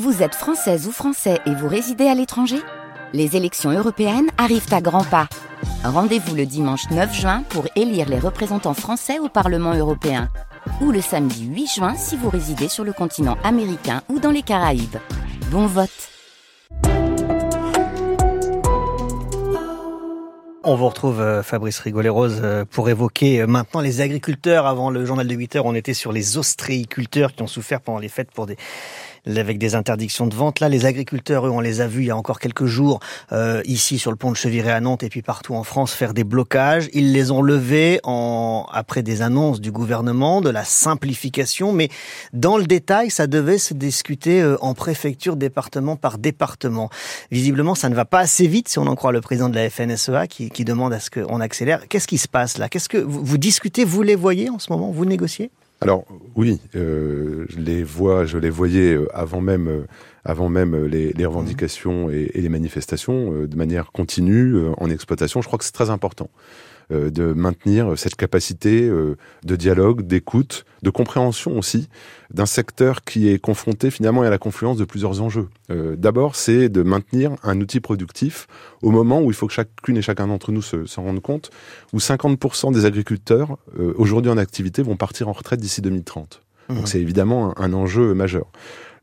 Vous êtes française ou français et vous résidez à l'étranger? Les élections européennes arrivent à grands pas. Rendez-vous le dimanche 9 juin pour élire les représentants français au Parlement européen. Ou le samedi 8 juin si vous résidez sur le continent américain ou dans les Caraïbes. Bon vote On vous retrouve euh, Fabrice Rigolet-Rose euh, pour évoquer euh, maintenant les agriculteurs. Avant le journal de 8 heures, on était sur les ostréiculteurs qui ont souffert pendant les fêtes pour des avec des interdictions de vente. Là, les agriculteurs, eux, on les a vus il y a encore quelques jours euh, ici sur le pont de Cheviré à Nantes et puis partout en France faire des blocages. Ils les ont levés en après des annonces du gouvernement de la simplification, mais dans le détail, ça devait se discuter euh, en préfecture, département par département. Visiblement, ça ne va pas assez vite si on en croit le président de la FNSEA qui, qui demande à ce qu'on accélère. Qu'est-ce qui se passe là? Qu'est-ce que vous, vous discutez Vous les voyez en ce moment? Vous négociez? Alors oui, euh, je les vois, je les voyais euh, avant même, euh, avant même les, les revendications et, et, les manifestations de manière continue en exploitation. Je crois que c'est très important. Euh, de maintenir cette capacité euh, de dialogue, d'écoute, de compréhension aussi d'un secteur qui est confronté finalement à la confluence de plusieurs enjeux. Euh, d'abord, c'est de maintenir un outil productif au moment où il faut que chacune et chacun d'entre nous s'en se rende compte, où 50% des agriculteurs aujourd'hui en activité vont partir en retraite d'ici 2030. Donc mmh. c'est évidemment un, enjeu majeur.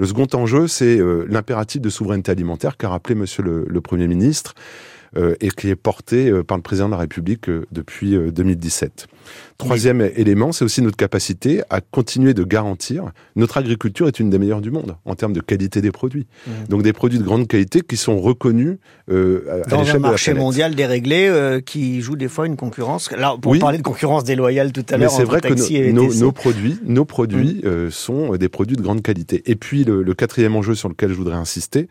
Le second enjeu, c'est l'impératif de souveraineté alimentaire qu'a rappelé Monsieur le, le Premier ministre. Euh, et qui est porté euh, par le président de la République euh, depuis 2017. Troisième élément, c'est aussi notre capacité à continuer de garantir. Notre agriculture est une des meilleures du monde en termes de qualité des produits. Mmh. Donc des produits de grande qualité qui sont reconnus euh, à dans un marché mondial déréglé qui joue des fois une concurrence. Là, pour parler de concurrence déloyale tout à l'heure, c'est vrai que nos, nos, produits, nos produits mmh. sont des produits de grande qualité. Et puis le, le quatrième enjeu sur lequel je voudrais insister,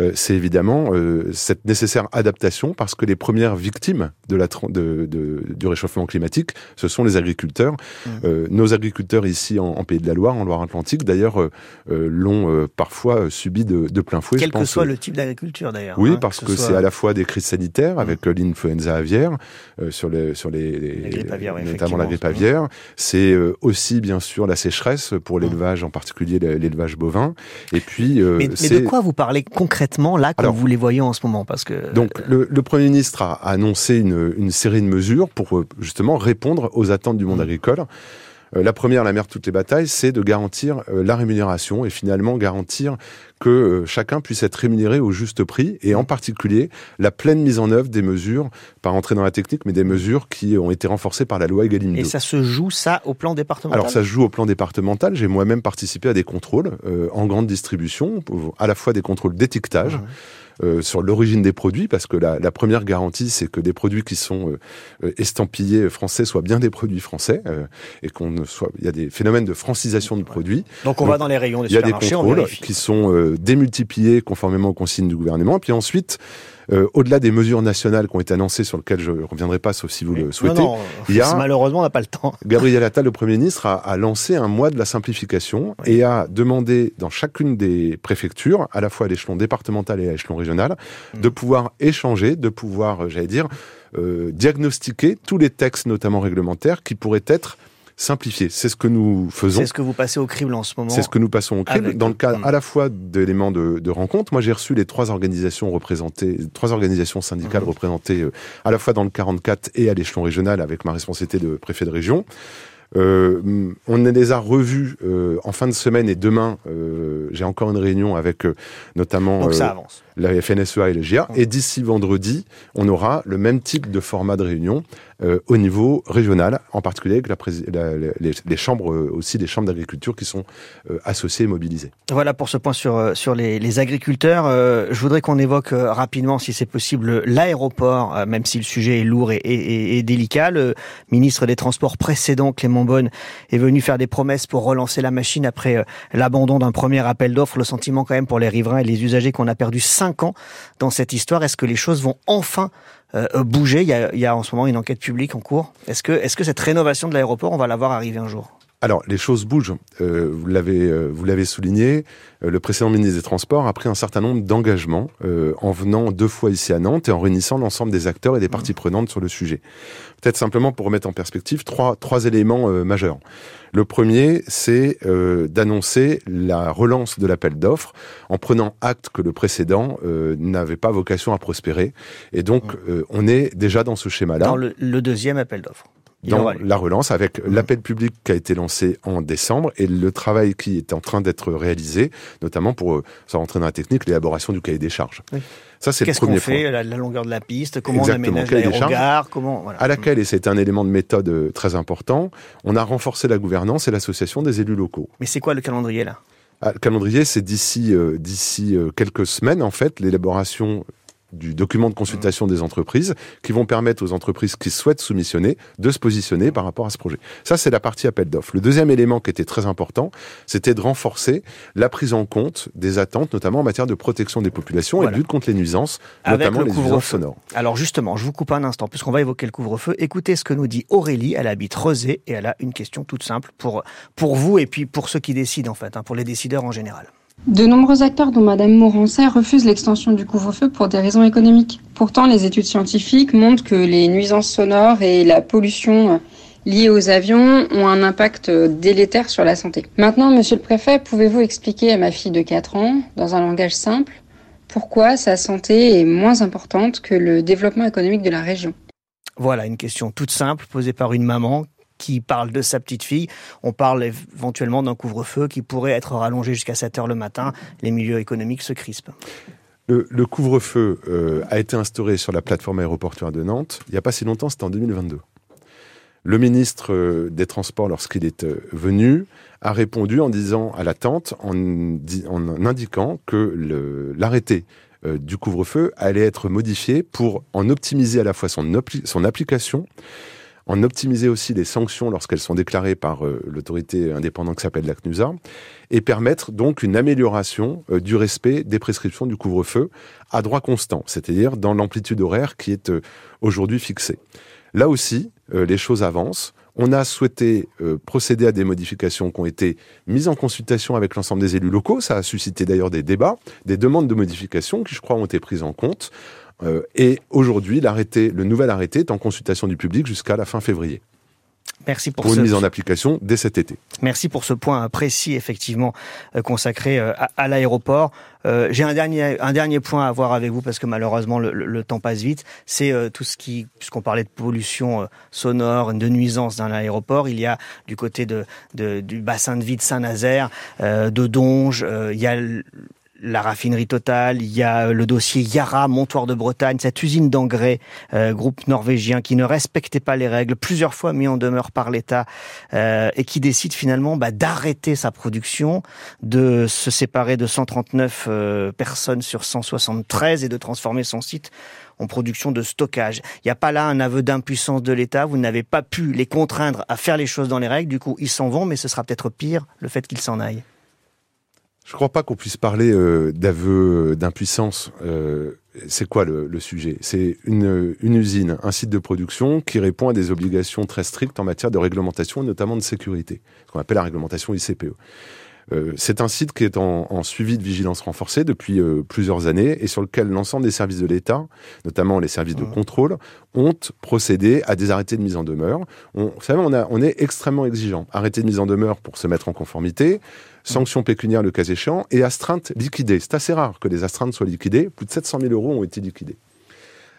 euh, c'est évidemment euh, cette nécessaire adaptation parce que les premières victimes de la de, de, du réchauffement climatique, ce sont les agriculteurs. Mmh. Euh, nos agriculteurs ici en, Pays de la Loire, en Loire-Atlantique, d'ailleurs, l'ont parfois subi de, de, plein fouet. Quel que soit le type d'agriculture, d'ailleurs. Oui, hein, parce que, c'est à la fois des crises sanitaires mmh. avec l'influenza aviaire sur les sur les, les, notamment la grippe aviaire. C'est aussi bien sûr la sécheresse pour mmh. l'élevage, en particulier l'élevage bovin. Et puis, mais, mais de quoi vous parlez concrètement? Là quand vous les voyez en ce moment parce que donc le, le Premier ministre a annoncé une, une, série de mesures pour euh, justement répondre aux attentes du monde mmh. agricole. Euh, la première, la mère de toutes les batailles, c'est de garantir euh, la rémunération et finalement garantir que chacun puisse être rémunéré au juste prix et en particulier la pleine mise en œuvre des mesures, pas rentrer dans la technique, mais des mesures qui ont été renforcées par la loi Egalim 2. Et ça se joue ça au plan départemental? Alors ça se joue au plan départemental. J'ai moi-même participé à des contrôles en grande distribution, à la fois des contrôles d'étiquetage. Euh, sur l'origine des produits, parce que la, la première garantie, c'est que des produits qui sont euh, estampillés français soient bien des produits français euh, et qu'on ne soit. Il y a des phénomènes de francisation de produits. Donc on va dans les rayons des supermarchés. Il y a des contrôles qui sont démultipliés conformément aux consignes du gouvernement. Puis ensuite, euh, au-delà des mesures nationales qui ont été annoncées, sur lesquelles je ne reviendrai pas, sauf si vous le souhaitez, non, non, il y a, malheureusement, on n'a pas le temps. Gabriel Attal, le Premier ministre, a, a lancé un mois de la simplification et a demandé dans chacune des préfectures, à la fois à l'échelon départemental et à l'échelon régional, mmh. de pouvoir échanger, de pouvoir, euh, j'allais dire, euh, diagnostiquer tous les textes, notamment réglementaires, qui pourraient être simplifier. C'est ce que nous faisons. C'est ce que vous passez au crible en ce moment. C'est ce que nous passons au crible dans le cadre à la fois d'éléments de, de rencontre. Moi, j'ai reçu les trois organisations représentées, trois organisations syndicales mmh. représentées euh, à la fois dans le 44 et à l'échelon régional avec ma responsabilité de préfet de région. Euh, on les a revus euh, en fin de semaine et demain, euh, j'ai encore une réunion avec euh, notamment avance. la FNSEA et le GIA. Mmh. Et d'ici vendredi, on aura le même type de format de réunion euh, au niveau régional, en particulier avec la, la, les, les, chambres euh, aussi, des chambres d'agriculture qui sont euh, associées et mobilisées. Voilà pour ce point sur sur les, les agriculteurs. je voudrais qu'on évoque rapidement, si c'est possible, l'aéroport, même si le sujet est lourd et, et, et, délicat. Le ministre des Transports précédent, Clément Bonne, est venu faire des promesses pour relancer la machine après l'abandon d'un premier appel d'offres. Le sentiment quand même pour les riverains et les usagers qu'on a perdu cinq ans dans cette histoire. Est-ce que les choses vont enfin euh, bouger. Il y, a, y, a, en ce moment une enquête publique en cours. Est-ce que, est-ce que cette rénovation de l'aéroport, on va la voir arriver un jour? Alors, les choses bougent. Euh, vous l'avez, euh, vous l'avez souligné. Euh, le précédent ministre des Transports a pris un certain nombre d'engagements en venant deux fois ici à Nantes et en réunissant l'ensemble des acteurs et des parties prenantes sur le sujet. Peut-être simplement pour remettre en perspective trois trois éléments majeurs. Le premier, c'est d'annoncer la relance de l'appel d'offres en prenant acte que le précédent n'avait pas vocation à prospérer. Et donc, on est déjà dans ce schéma-là. Dans le deuxième appel d'offres dans la relance avec mmh. l'appel public qui a été lancé en décembre et le travail qui est en train d'être réalisé, notamment pour, euh, sans rentrer dans la technique, l'élaboration du cahier des charges. Ça, c'est le premier qu'on fait la, longueur de la piste, comment on aménage l'aérogare, comment... Voilà. À laquelle, et c'est un élément de méthode euh, très important, on a renforcé la gouvernance et l'association des élus locaux. Mais c'est quoi le calendrier, là? Ah, le calendrier, c'est d'ici euh, d'ici quelques semaines, en fait, l'élaboration du document de consultation des entreprises qui vont permettre aux entreprises qui souhaitent soumissionner de se positionner par rapport à ce projet. Ça, c'est la partie appel d'offres. Le deuxième élément qui était très important, c'était de renforcer la prise en compte des attentes, notamment en matière de protection des populations et de lutte contre les nuisances, notamment les nuisances sonores. Alors justement, je vous coupe un instant, puisqu'on va évoquer le couvre-feu. Écoutez ce que nous dit Aurélie. Elle habite Rezé et elle a une question toute simple pour, pour vous et puis pour ceux qui décident en fait, hein, pour les décideurs en général. De nombreux acteurs, dont Madame Morancet, refusent l'extension du couvre-feu pour des raisons économiques. Pourtant, les études scientifiques montrent que les nuisances sonores et la pollution liées aux avions ont un impact délétère sur la santé. Maintenant, monsieur le préfet, pouvez-vous expliquer à ma fille de 4 ans, dans un langage simple, pourquoi sa santé est moins importante que le développement économique de la région? Voilà une question toute simple posée par une maman qui parle de sa petite fille. On parle éventuellement d'un couvre-feu qui pourrait être rallongé jusqu'à 7 heures le matin. Les milieux économiques se crispent. Le, couvre-feu euh, a été instauré sur la plateforme aéroportuaire de Nantes il n'y a pas si longtemps, c'était en 2022. Le ministre euh, des Transports, lorsqu'il est euh, venu, a répondu en disant à l'attente, en, indiquant que l'arrêté du couvre-feu allait être modifié pour en optimiser à la fois son application en optimiser aussi les sanctions lorsqu'elles sont déclarées par euh, l'autorité indépendante qui s'appelle la CNUSA, et permettre donc une amélioration euh, du respect des prescriptions du couvre-feu à droit constant, c'est-à-dire dans l'amplitude horaire qui est euh, aujourd'hui fixée. Là aussi, les choses avancent. On a souhaité procéder à des modifications qui ont été mises en consultation avec l'ensemble des élus locaux. Ça a suscité d'ailleurs des débats, des demandes de modifications qui, je crois, ont été prises en compte. Euh, et aujourd'hui, l'arrêté, le nouvel arrêté est en consultation du public jusqu'à la fin février. Merci pour, pour une mise en application dès cet été. Merci pour ce point précis, effectivement, euh, consacré euh, à, l'aéroport. J'ai un dernier, un dernier point à voir avec vous parce que malheureusement le, temps passe vite. C'est tout ce qui, puisqu'on parlait de pollution sonore, de nuisance dans l'aéroport, il y a du côté de, de, du bassin de vie de Saint-Nazaire, de Donge, il y a la raffinerie totale, il y a le dossier Yara, Montoir de Bretagne, cette usine d'engrais, euh, groupe norvégien qui ne respectait pas les règles, plusieurs fois mis en demeure par l'État, euh, et qui décide finalement bah, d'arrêter sa production, de se séparer de 139 euh, personnes sur 173 et de transformer son site en production de stockage. Il n'y a pas là un aveu d'impuissance de l'État, vous n'avez pas pu les contraindre à faire les choses dans les règles, du coup ils s'en vont, mais ce sera peut-être pire le fait qu'ils s'en aillent. Je ne crois pas qu'on puisse parler euh, d'aveu d'impuissance. Euh, c'est quoi le, sujet? C'est une, une, usine, un site de production qui répond à des obligations très strictes en matière de réglementation, notamment de sécurité, ce qu'on appelle la réglementation ICPE. Euh, c'est un site qui est en, suivi de vigilance renforcée depuis euh, plusieurs années et sur lequel l'ensemble des services de l'État, notamment les services de mmh. contrôle, ont procédé à des arrêtés de mise en demeure. On, vous savez, on, a, on est extrêmement exigeant. Arrêté de mise en demeure pour se mettre en conformité, sanctions pécuniaires le cas échéant et astreintes liquidées. C'est assez rare que les astreintes soient liquidées. Plus de 700 000 euros ont été liquidés.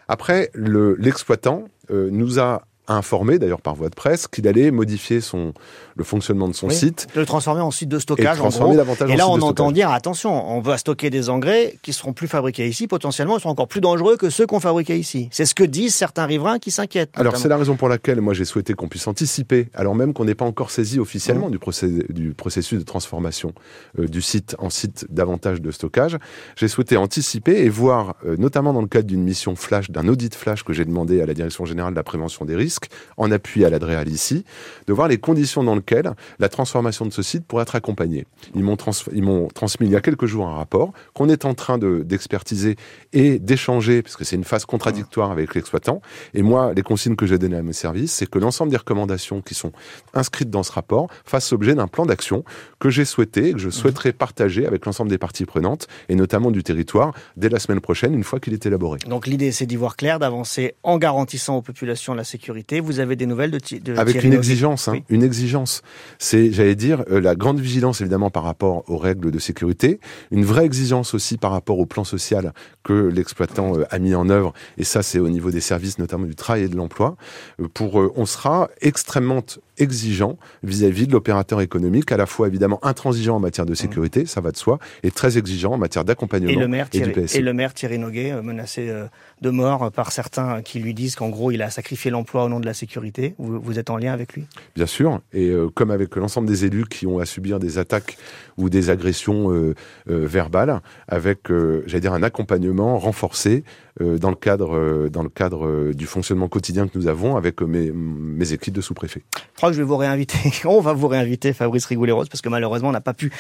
Après, l'exploitant euh, nous a informé, d'ailleurs par voie de presse, qu'il allait modifier son, le fonctionnement de son site. Le transformer en site de stockage, en gros. Et là, on entend dire, attention, on va stocker des engrais qui seront plus fabriqués ici, potentiellement, ils seront encore plus dangereux que ceux qu'on fabriquait ici. C'est ce que disent certains riverains qui s'inquiètent. Alors, c'est la raison pour laquelle, moi, j'ai souhaité qu'on puisse anticiper, alors même qu'on n'est pas encore saisi officiellement mmh. du, procès, du, processus de transformation euh, du site en site davantage de stockage. J'ai souhaité anticiper et voir, euh, notamment dans le cadre d'une mission flash, d'un audit flash que j'ai demandé à la Direction Générale de la Prévention des Risques, En appui à l'Adréal ici, de voir les conditions dans lesquelles la transformation de ce site pourrait être accompagnée. Ils m'ont transmis il y a quelques jours un rapport qu'on est en train d'expertiser et d'échanger, parce que c'est une phase contradictoire avec l'exploitant. Et moi, les consignes que j'ai données à mes services, c'est que l'ensemble des recommandations qui sont inscrites dans ce rapport fassent l'objet d'un plan d'action que j'ai souhaité, que je souhaiterais partager avec l'ensemble des parties prenantes, et notamment du territoire, dès la semaine prochaine, une fois qu'il est élaboré. Donc l'idée, c'est d'y voir clair, d'avancer en garantissant aux populations la sécurité. Vous avez des nouvelles de, de Avec une exigence, hein, une exigence. C'est, j'allais dire, euh, la grande vigilance évidemment par rapport aux règles de sécurité, une vraie exigence aussi par rapport au plan social que l'exploitant euh, a mis en œuvre, et ça c'est au niveau des services, notamment du travail et de l'emploi. Euh, pour, on sera extrêmement exigeant vis-à-vis de l'opérateur économique, à la fois évidemment intransigeant en matière de sécurité, ça va de soi, et très exigeant en matière d'accompagnement et, le maire et, du Et le maire Thierry Noguet, menacé de mort par certains qui lui disent qu'en gros il a sacrifié l'emploi au nom de la sécurité. Vous, vous, êtes en lien avec lui? Bien sûr, et euh, comme avec l'ensemble des élus qui ont à subir des attaques ou des agressions verbales, avec, j'allais dire, un accompagnement renforcé dans le cadre, dans le cadre du fonctionnement quotidien que nous avons avec mes, mes équipes de sous-préfets je vais vous réinviter. On va vous réinviter, Fabrice Rigoulet-Rose, parce que malheureusement, on n'a pas pu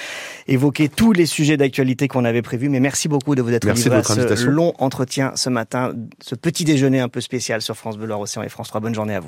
évoquer tous les sujets d'actualité qu'on avait prévus. Mais merci beaucoup de vous être livré à ce long entretien ce matin, ce petit déjeuner un peu spécial sur France Bleu Océan et France 3. Bonne journée à vous.